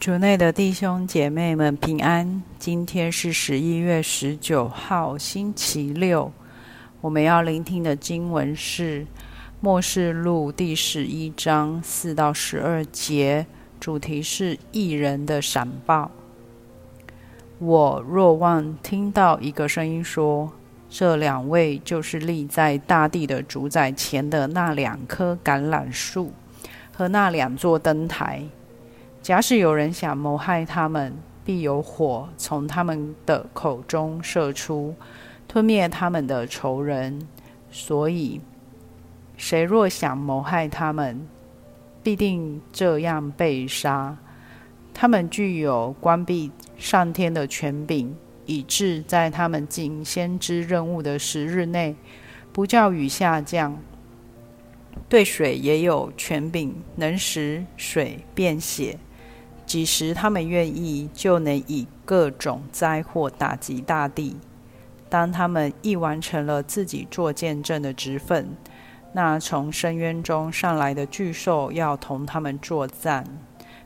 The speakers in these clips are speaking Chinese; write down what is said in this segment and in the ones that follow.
主内的弟兄姐妹们平安。今天是十一月十九号，星期六。我们要聆听的经文是《末世录》第十一章四到十二节，主题是异人的闪报。我若望听到一个声音说：“这两位就是立在大地的主宰前的那两棵橄榄树和那两座灯台。”假使有人想谋害他们，必有火从他们的口中射出，吞灭他们的仇人。所以，谁若想谋害他们，必定这样被杀。他们具有关闭上天的权柄，以致在他们尽先知任务的十日内，不叫雨下降。对水也有权柄，能使水变血。几时他们愿意，就能以各种灾祸打击大地。当他们一完成了自己做见证的职分，那从深渊中上来的巨兽要同他们作战，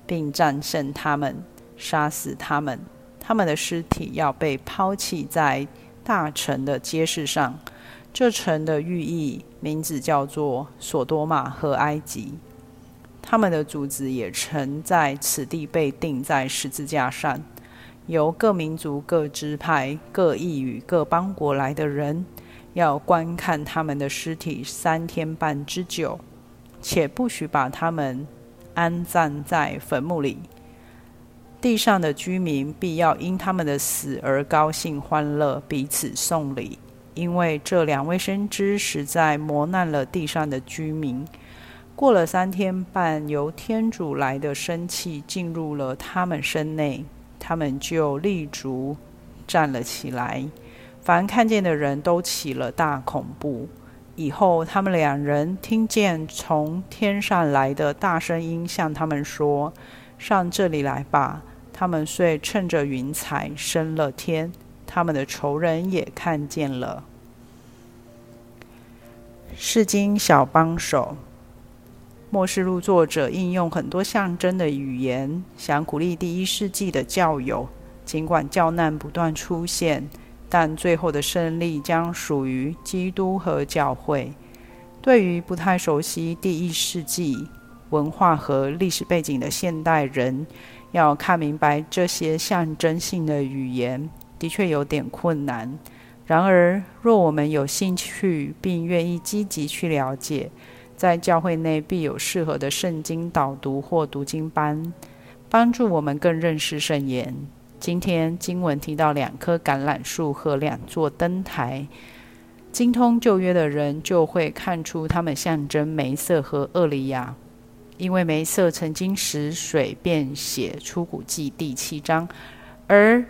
并战胜他们，杀死他们。他们的尸体要被抛弃在大城的街市上。这城的寓意名字叫做索多玛和埃及。他们的主子也曾在此地被钉在十字架上，由各民族、各支派、各异与、各邦国来的人，要观看他们的尸体三天半之久，且不许把他们安葬在坟墓里。地上的居民必要因他们的死而高兴欢乐，彼此送礼，因为这两位先知实在磨难了地上的居民。过了三天半，由天主来的生气进入了他们身内，他们就立足站了起来。凡看见的人都起了大恐怖。以后，他们两人听见从天上来的大声音，向他们说：“上这里来吧。”他们遂趁着云彩升了天。他们的仇人也看见了。是经小帮手。末世录作者应用很多象征的语言，想鼓励第一世纪的教友。尽管教难不断出现，但最后的胜利将属于基督和教会。对于不太熟悉第一世纪文化和历史背景的现代人，要看明白这些象征性的语言，的确有点困难。然而，若我们有兴趣并愿意积极去了解，在教会内必有适合的圣经导读或读经班，帮助我们更认识圣言。今天经文提到两棵橄榄树和两座灯台，精通旧约的人就会看出它们象征梅瑟和厄利亚，因为梅瑟曾经使水变血，出谷记第七章，而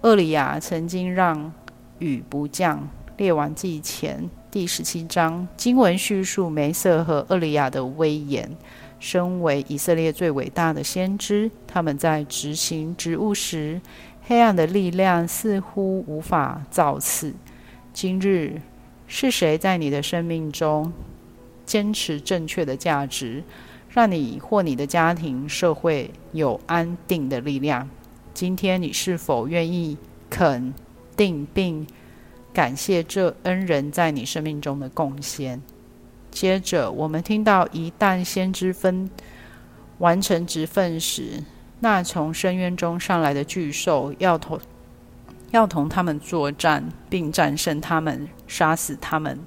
厄利亚曾经让雨不降，列王记前。第十七章经文叙述梅瑟和厄利亚的威严。身为以色列最伟大的先知，他们在执行职务时，黑暗的力量似乎无法造次。今日是谁在你的生命中坚持正确的价值，让你或你的家庭、社会有安定的力量？今天你是否愿意肯定并？感谢这恩人在你生命中的贡献。接着，我们听到，一旦先知分完成职分时，那从深渊中上来的巨兽要同要同他们作战，并战胜他们，杀死他们。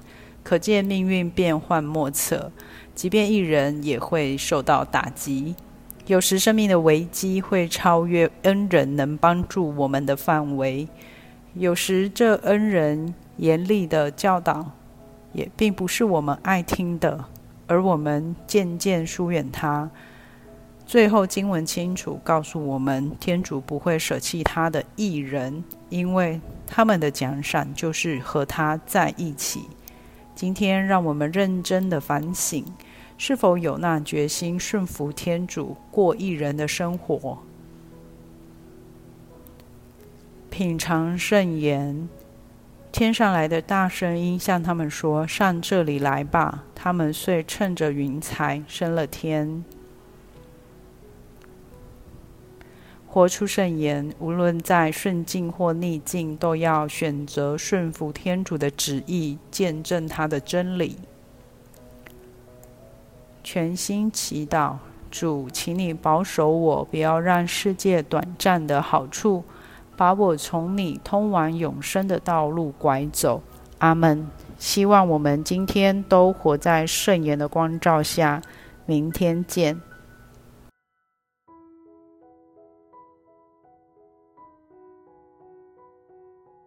可见命运变幻莫测，即便一人也会受到打击。有时，生命的危机会超越恩人能帮助我们的范围。有时，这恩人严厉的教导，也并不是我们爱听的，而我们渐渐疏远他。最后，经文清楚告诉我们，天主不会舍弃他的艺人，因为他们的奖赏就是和他在一起。今天，让我们认真的反省，是否有那决心顺服天主，过一人的生活。品尝圣言，天上来的大声音向他们说：“上这里来吧。”他们遂趁着云彩升了天。活出圣言，无论在顺境或逆境，都要选择顺服天主的旨意，见证他的真理。全心祈祷，主，请你保守我，不要让世界短暂的好处把我从你通往永生的道路拐走。阿门。希望我们今天都活在圣言的光照下。明天见。